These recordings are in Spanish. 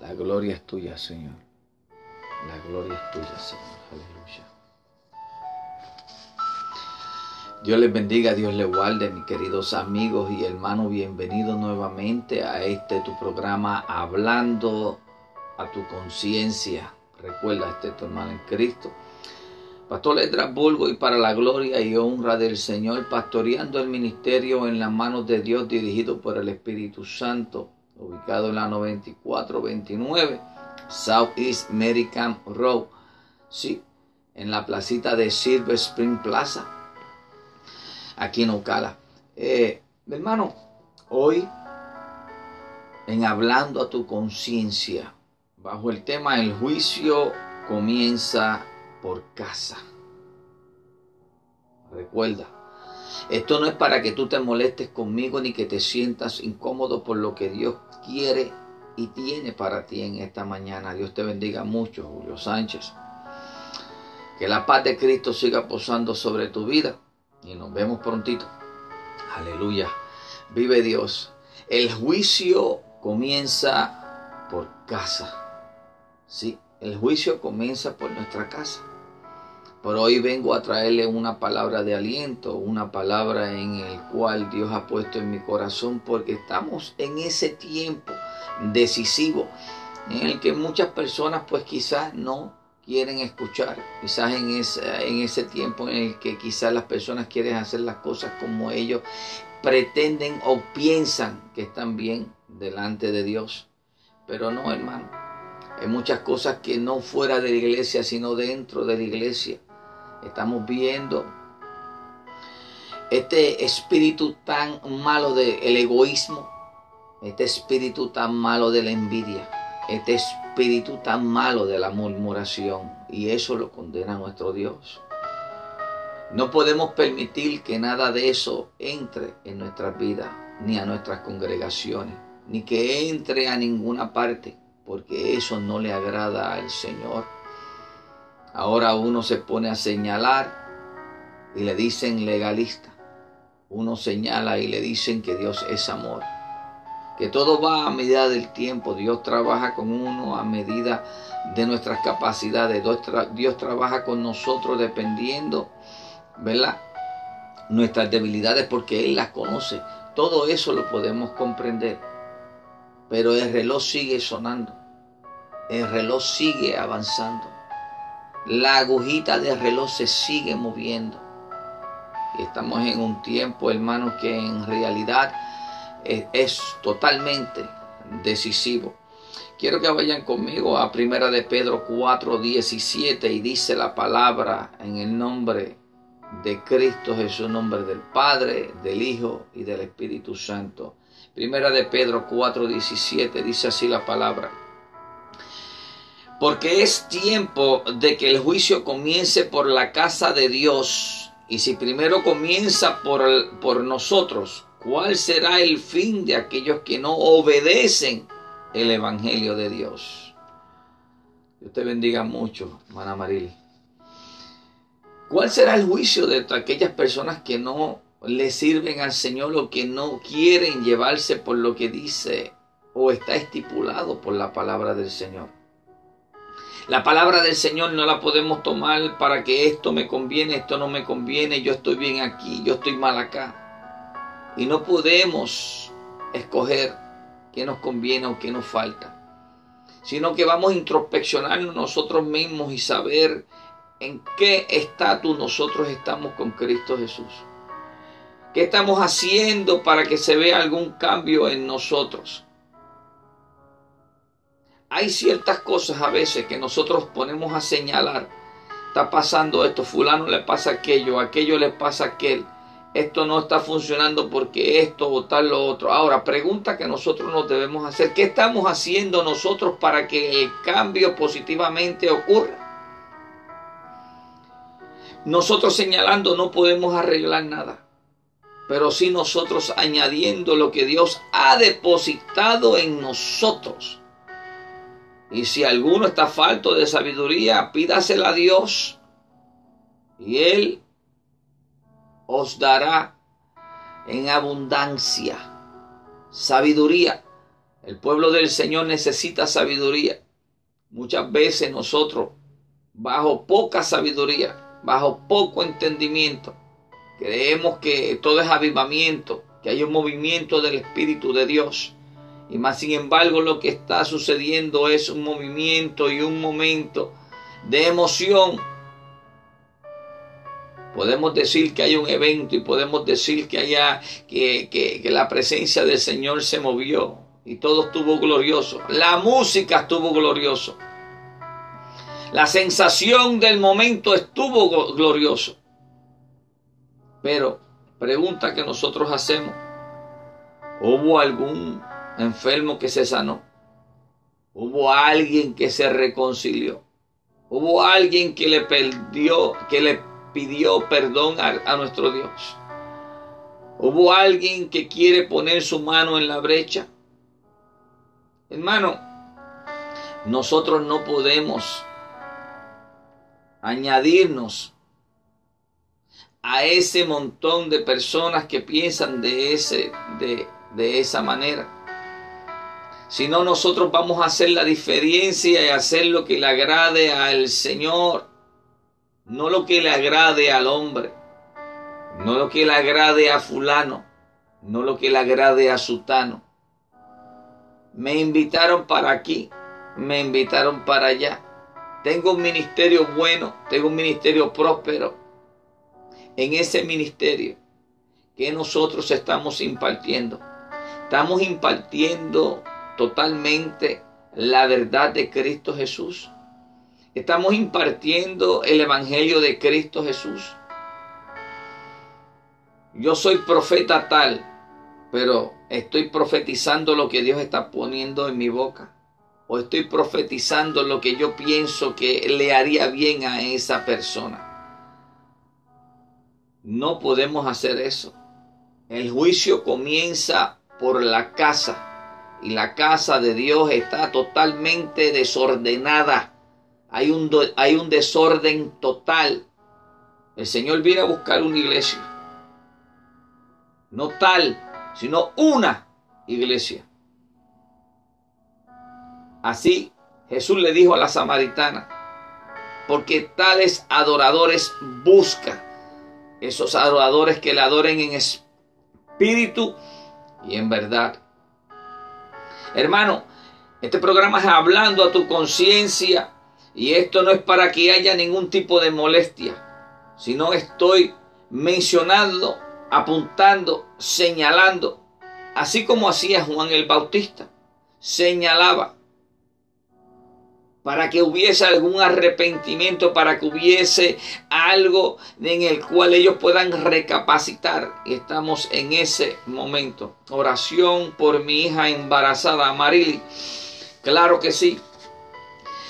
La gloria es tuya, Señor. La gloria es tuya, Señor. Aleluya. Dios les bendiga, Dios les guarde, mis queridos amigos y hermanos. Bienvenidos nuevamente a este tu programa Hablando a tu conciencia. Recuerda, este es tu hermano en Cristo. Pastor Estrasburgo y para la gloria y honra del Señor, pastoreando el ministerio en las manos de Dios dirigido por el Espíritu Santo, ubicado en la 9429 Southeast American Road. Sí, en la placita de Silver Spring Plaza, aquí en Ocala. Eh, hermano, hoy en Hablando a tu conciencia, bajo el tema El juicio comienza por casa. Recuerda, esto no es para que tú te molestes conmigo ni que te sientas incómodo por lo que Dios quiere y tiene para ti en esta mañana. Dios te bendiga mucho, Julio Sánchez. Que la paz de Cristo siga posando sobre tu vida y nos vemos prontito. Aleluya. Vive Dios. El juicio comienza por casa. Sí, el juicio comienza por nuestra casa. Por hoy vengo a traerle una palabra de aliento, una palabra en el cual Dios ha puesto en mi corazón, porque estamos en ese tiempo decisivo en el que muchas personas pues quizás no quieren escuchar, quizás en ese, en ese tiempo en el que quizás las personas quieren hacer las cosas como ellos pretenden o piensan que están bien delante de Dios. Pero no, hermano. Hay muchas cosas que no fuera de la iglesia, sino dentro de la iglesia. Estamos viendo este espíritu tan malo del egoísmo, este espíritu tan malo de la envidia, este espíritu tan malo de la murmuración. Y eso lo condena nuestro Dios. No podemos permitir que nada de eso entre en nuestras vidas, ni a nuestras congregaciones, ni que entre a ninguna parte, porque eso no le agrada al Señor. Ahora uno se pone a señalar y le dicen legalista. Uno señala y le dicen que Dios es amor. Que todo va a medida del tiempo. Dios trabaja con uno a medida de nuestras capacidades. Dios, trabaja con nosotros dependiendo, ¿verdad? Nuestras debilidades porque Él las conoce. Todo eso lo podemos comprender. Pero el reloj sigue sonando. El reloj sigue avanzando la agujita del reloj se sigue moviendo. Estamos en un tiempo, hermanos, que en realidad es, totalmente decisivo. Quiero que vayan conmigo a Primera de Pedro 4, 17 y dice la palabra en el nombre de Cristo Jesús, nombre del Padre, del Hijo y del Espíritu Santo. Primera de Pedro 4, 17 dice así la palabra porque es tiempo de que el juicio comience por la casa de Dios. Y si primero comienza por, por nosotros, ¿cuál será el fin de aquellos que no obedecen el Evangelio de Dios? Dios te bendiga mucho, hermana Maril. ¿Cuál será el juicio de aquellas personas que no le sirven al Señor o que no quieren llevarse por lo que dice o está estipulado por la palabra del Señor? La palabra del Señor no la podemos tomar para que esto me conviene, esto no me conviene, yo estoy bien aquí, yo estoy mal acá. Y no podemos escoger qué nos conviene o qué nos falta, sino que vamos a introspeccionarnos nosotros mismos y saber en qué estatus nosotros estamos con Cristo Jesús. ¿Qué estamos haciendo para que se vea algún cambio en nosotros? Hay ciertas cosas a veces que nosotros ponemos a señalar. Está pasando esto, fulano le pasa aquello, aquello le pasa aquel. Esto no está funcionando porque esto o tal lo otro. Ahora, pregunta que nosotros nos debemos hacer. ¿Qué estamos haciendo nosotros para que el cambio positivamente ocurra? Nosotros señalando no podemos arreglar nada. Pero sí nosotros añadiendo lo que Dios ha depositado en nosotros y si alguno está falto de sabiduría, pídasela a Dios. Y Él os dará en abundancia sabiduría El pueblo del Señor necesita sabiduría. Muchas veces nosotros, bajo poca sabiduría, bajo poco entendimiento, creemos que todo es avivamiento, que hay un movimiento del Espíritu de Dios. Y más sin embargo lo que está sucediendo es un movimiento y un momento de emoción. Podemos decir que hay un evento y podemos decir que, que, que la presencia del Señor se movió y todo estuvo glorioso. La música estuvo glorioso. La sensación del momento estuvo glorioso. Pero pregunta que nosotros hacemos, ¿hubo algún enfermo que se sanó? ¿Hubo alguien que se reconcilió? ¿Hubo alguien que le perdió, que le pidió perdón a, nuestro Dios? ¿Hubo alguien que quiere poner su mano en la brecha? Hermano, nosotros no podemos añadirnos a ese montón de personas que piensan de, ese, de, de esa manera. Si no, nosotros vamos a hacer la diferencia y hacer lo que le agrade al Señor, no lo que le agrade al hombre, no lo que le agrade a fulano, no lo que le agrade a sutano. Me invitaron para aquí, me invitaron para allá. Tengo un ministerio bueno, tengo un ministerio próspero. En ese ministerio que nosotros estamos impartiendo, estamos impartiendo totalmente la verdad de Cristo Jesús. Estamos impartiendo el Evangelio de Cristo Jesús. Yo soy profeta tal, pero estoy profetizando lo que Dios está poniendo en mi boca. O estoy profetizando lo que yo pienso que le haría bien a esa persona. No podemos hacer eso. El juicio comienza por la casa y la casa de Dios está totalmente desordenada. Hay un, hay un desorden total. El Señor viene a buscar una iglesia. No tal, sino una iglesia. Así Jesús le dijo a la samaritana, porque tales adoradores busca, esos adoradores que le adoren en espíritu y en verdad. Hermano, este programa es hablando a tu conciencia y esto no es para que haya ningún tipo de molestia, sino estoy mencionando, apuntando, señalando, así como hacía Juan el Bautista, señalaba para que hubiese algún arrepentimiento, para que hubiese algo en el cual ellos puedan recapacitar. Estamos en ese momento. Oración por mi hija embarazada, Marily. Claro que sí.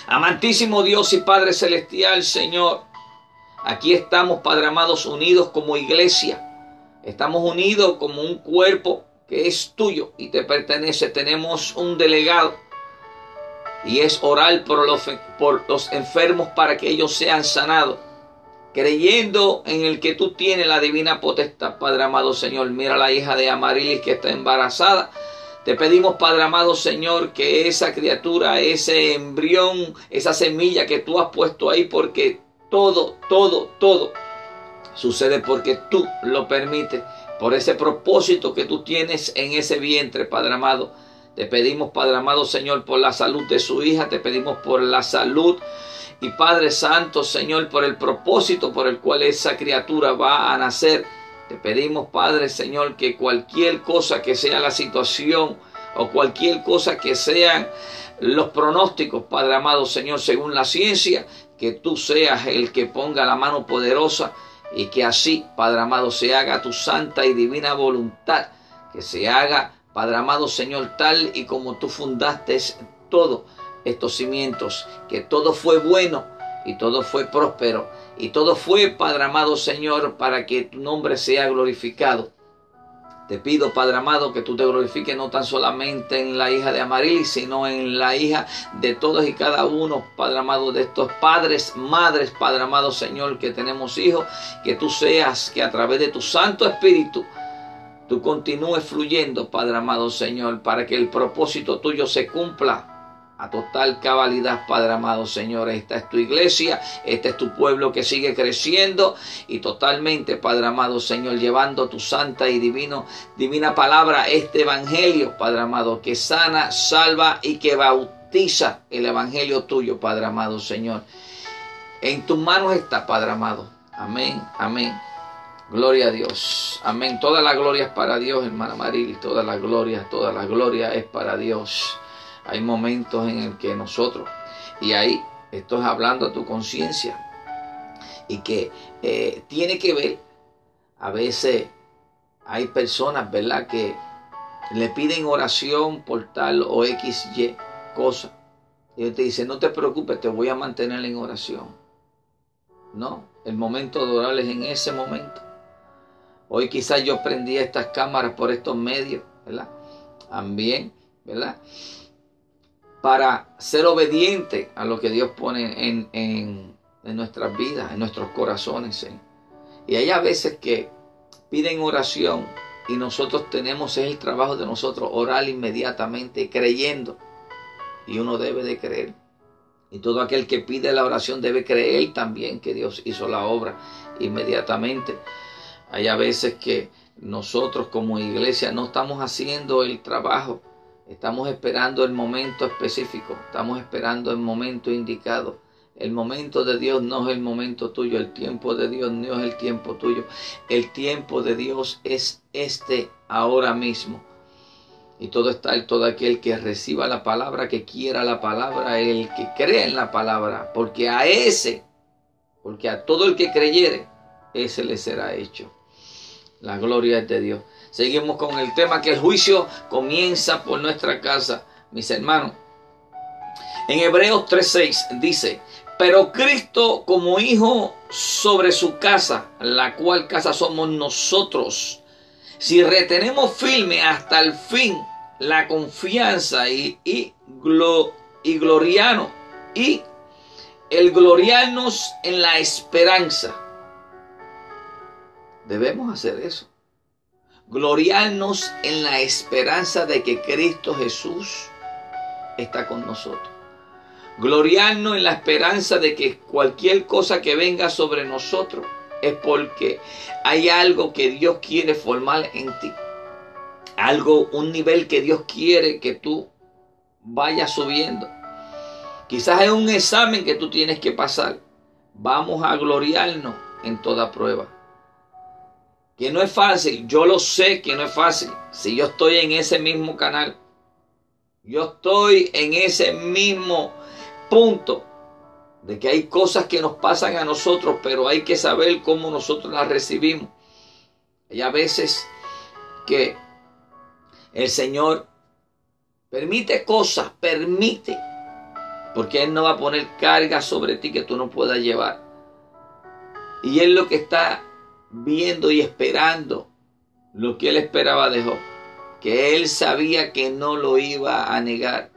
Amantísimo Dios y Padre Celestial, Señor. Aquí estamos, Padre amados, unidos como iglesia. Estamos unidos como un cuerpo que es tuyo y te pertenece. Tenemos un delegado y es orar por los, enfermos para que ellos sean sanados. Creyendo en el que tú tienes la divina potestad, Padre amado Señor. Mira la hija de Amarilis que está embarazada. Te pedimos, Padre amado Señor, que esa criatura, ese embrión, esa semilla que tú has puesto ahí, porque todo, todo, todo sucede porque tú lo permites, por ese propósito que tú tienes en ese vientre, Padre amado. Te pedimos, Padre amado Señor, por la salud de su hija. Te pedimos por la salud. Y Padre Santo, Señor, por el propósito por el cual esa criatura va a nacer. Te pedimos, Padre Señor, que cualquier cosa que sea la situación o cualquier cosa que sean los pronósticos, Padre amado Señor, según la ciencia, que tú seas el que ponga la mano poderosa y que así, Padre amado, se haga tu santa y divina voluntad, que se haga Padre amado Señor, tal y como tú fundaste todos estos cimientos, que todo fue bueno y todo fue próspero y todo fue, Padre amado Señor, para que tu nombre sea glorificado. Te pido, Padre amado, que tú te glorifiques no tan solamente en la hija de Amaril, sino en la hija de todos y cada uno, Padre amado, de estos padres, madres, Padre amado Señor, que tenemos hijos, que tú seas, que a través de tu Santo Espíritu, tú continúes fluyendo, Padre amado Señor, para que el propósito tuyo se cumpla a total cabalidad, Padre amado Señor. Esta es tu iglesia, este es tu pueblo que sigue creciendo y totalmente, Padre amado Señor, llevando tu santa y divino, divina palabra, este evangelio, Padre amado, que sana, salva y que bautiza el evangelio tuyo, Padre amado Señor. En tus manos está, Padre amado. Amén, amén. Gloria a Dios. Amén. Toda la gloria es para Dios, hermana Maril. Toda la gloria, toda la gloria es para Dios. Hay momentos en el que nosotros, y ahí estoy hablando a tu conciencia, y que eh, tiene que ver, a veces hay personas, ¿verdad?, que le piden oración por tal o X, Y cosa. Y te dice, no te preocupes, te voy a mantener en oración. No, el momento de orar es en ese momento. Hoy quizás yo prendí estas cámaras por estos medios, ¿verdad? También, ¿verdad? para ser obediente a lo que Dios pone en, en, nuestras vidas, en nuestros corazones. Y hay a veces que piden oración y nosotros tenemos, es el trabajo de nosotros, orar inmediatamente creyendo. Y uno debe de creer. Y todo aquel que pide la oración debe creer también que Dios hizo la obra inmediatamente. Hay a veces que nosotros como iglesia no estamos haciendo el trabajo Estamos esperando el momento específico, estamos esperando el momento indicado. El momento de Dios no es el momento tuyo, el tiempo de Dios no es el tiempo tuyo. El tiempo de Dios es este ahora mismo. Y todo está el todo aquel que reciba la palabra, que quiera la palabra, el que cree en la palabra, porque a ese, porque a todo el que creyere, ese le será hecho. La gloria es de Dios. Seguimos con el tema que el juicio comienza por nuestra casa, mis hermanos. En Hebreos 3:6 dice, pero Cristo como hijo sobre su casa, la cual casa somos nosotros. Si retenemos firme hasta el fin la confianza y, y, y gloriano y el gloriarnos en la esperanza. Debemos hacer eso gloriarnos en la esperanza de que Cristo Jesús está con nosotros. Gloriarnos en la esperanza de que cualquier cosa que venga sobre nosotros es porque hay algo que Dios quiere formar en ti. Algo, un nivel que Dios quiere que tú vayas subiendo. Quizás es un examen que tú tienes que pasar. Vamos a gloriarnos en toda prueba que no es fácil, yo lo sé que no es fácil. Si yo estoy en ese mismo canal, yo estoy en ese mismo punto de que hay cosas que nos pasan a nosotros, pero hay que saber cómo nosotros las recibimos. Hay a veces que el Señor permite cosas, permite, porque Él no va a poner carga sobre ti que tú no puedas llevar. Y Él lo que está viendo y esperando lo que él esperaba de Job, que él sabía que no lo iba a negar.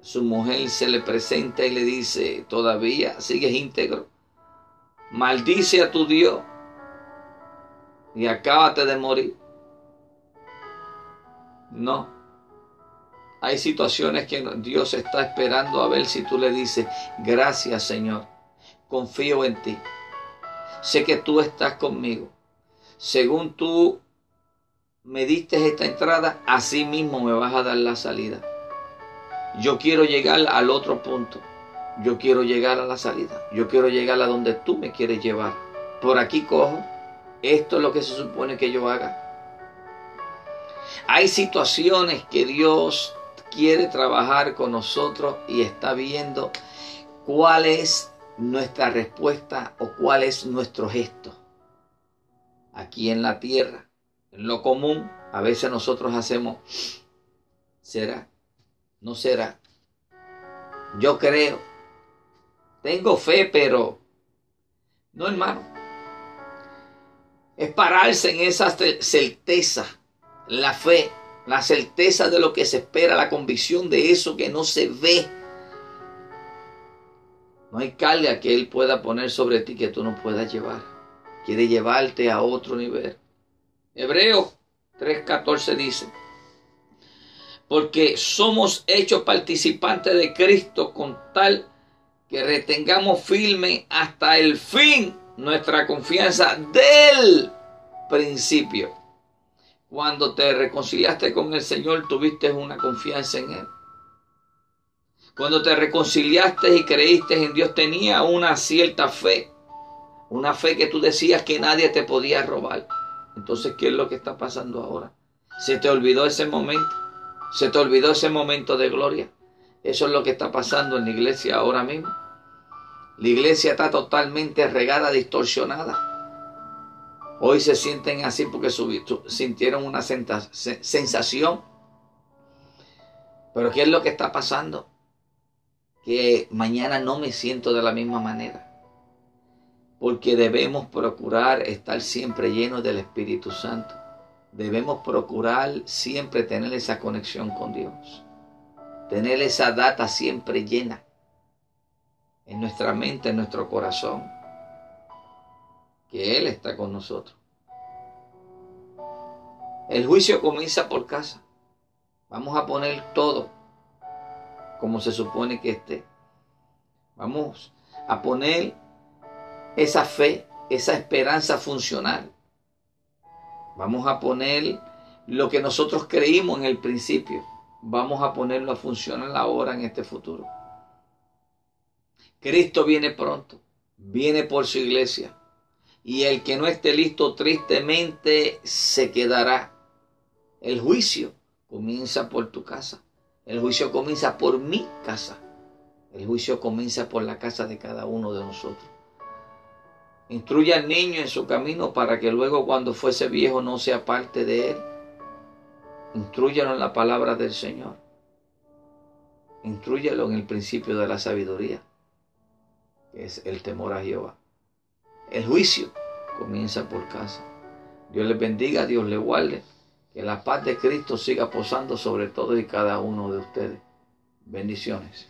Su mujer se le presenta y le dice, todavía sigues íntegro, maldice a tu Dios y acábate de morir. No, hay situaciones que Dios está esperando a ver si tú le dices, gracias Señor, confío en ti sé que tú estás conmigo. Según tú me diste esta entrada, así mismo me vas a dar la salida. Yo quiero llegar al otro punto. Yo quiero llegar a la salida. Yo quiero llegar a donde tú me quieres llevar. Por aquí cojo. Esto es lo que se supone que yo haga. Hay situaciones que Dios quiere trabajar con nosotros y está viendo cuál es nuestra respuesta o cuál es nuestro gesto. Aquí en la tierra, en lo común, a veces nosotros hacemos, ¿será? ¿No será? Yo creo. Tengo fe, pero no, hermano. Es pararse en esa certeza, la fe, la certeza de lo que se espera, la convicción de eso que no se ve no hay carga que Él pueda poner sobre ti que tú no puedas llevar. Quiere llevarte a otro nivel. Hebreo 3.14 dice, porque somos hechos participantes de Cristo con tal que retengamos firme hasta el fin nuestra confianza del principio. Cuando te reconciliaste con el Señor, tuviste una confianza en Él. Cuando te reconciliaste y creíste en Dios, tenía una cierta fe. Una fe que tú decías que nadie te podía robar. Entonces, ¿qué es lo que está pasando ahora? ¿Se te olvidó ese momento? ¿Se te olvidó ese momento de gloria? Eso es lo que está pasando en la iglesia ahora mismo. La iglesia está totalmente regada, distorsionada. Hoy se sienten así porque sintieron una sensación. Pero ¿qué es lo que está pasando? Que mañana no me siento de la misma manera. Porque debemos procurar estar siempre llenos del Espíritu Santo. Debemos procurar siempre tener esa conexión con Dios. Tener esa data siempre llena en nuestra mente, en nuestro corazón, que Él está con nosotros. El juicio comienza por casa. Vamos a poner todo como se supone que esté. Vamos a poner esa fe, esa esperanza funcional. Vamos a poner lo que nosotros creímos en el principio. Vamos a ponerlo a funcionar ahora en este futuro. Cristo viene pronto, viene por su iglesia. Y el que no esté listo tristemente se quedará. El juicio comienza por tu casa. El juicio comienza por mi casa. El juicio comienza por la casa de cada uno de nosotros. Instruye al niño en su camino para que luego cuando fuese viejo no sea parte de él. Instruyelo en la palabra del Señor. Instruyelo en el principio de la sabiduría que es el temor a Jehová. El juicio comienza por casa. Dios les bendiga, Dios les guarde. Que la paz de Cristo siga posando sobre todo y cada uno de ustedes. Bendiciones.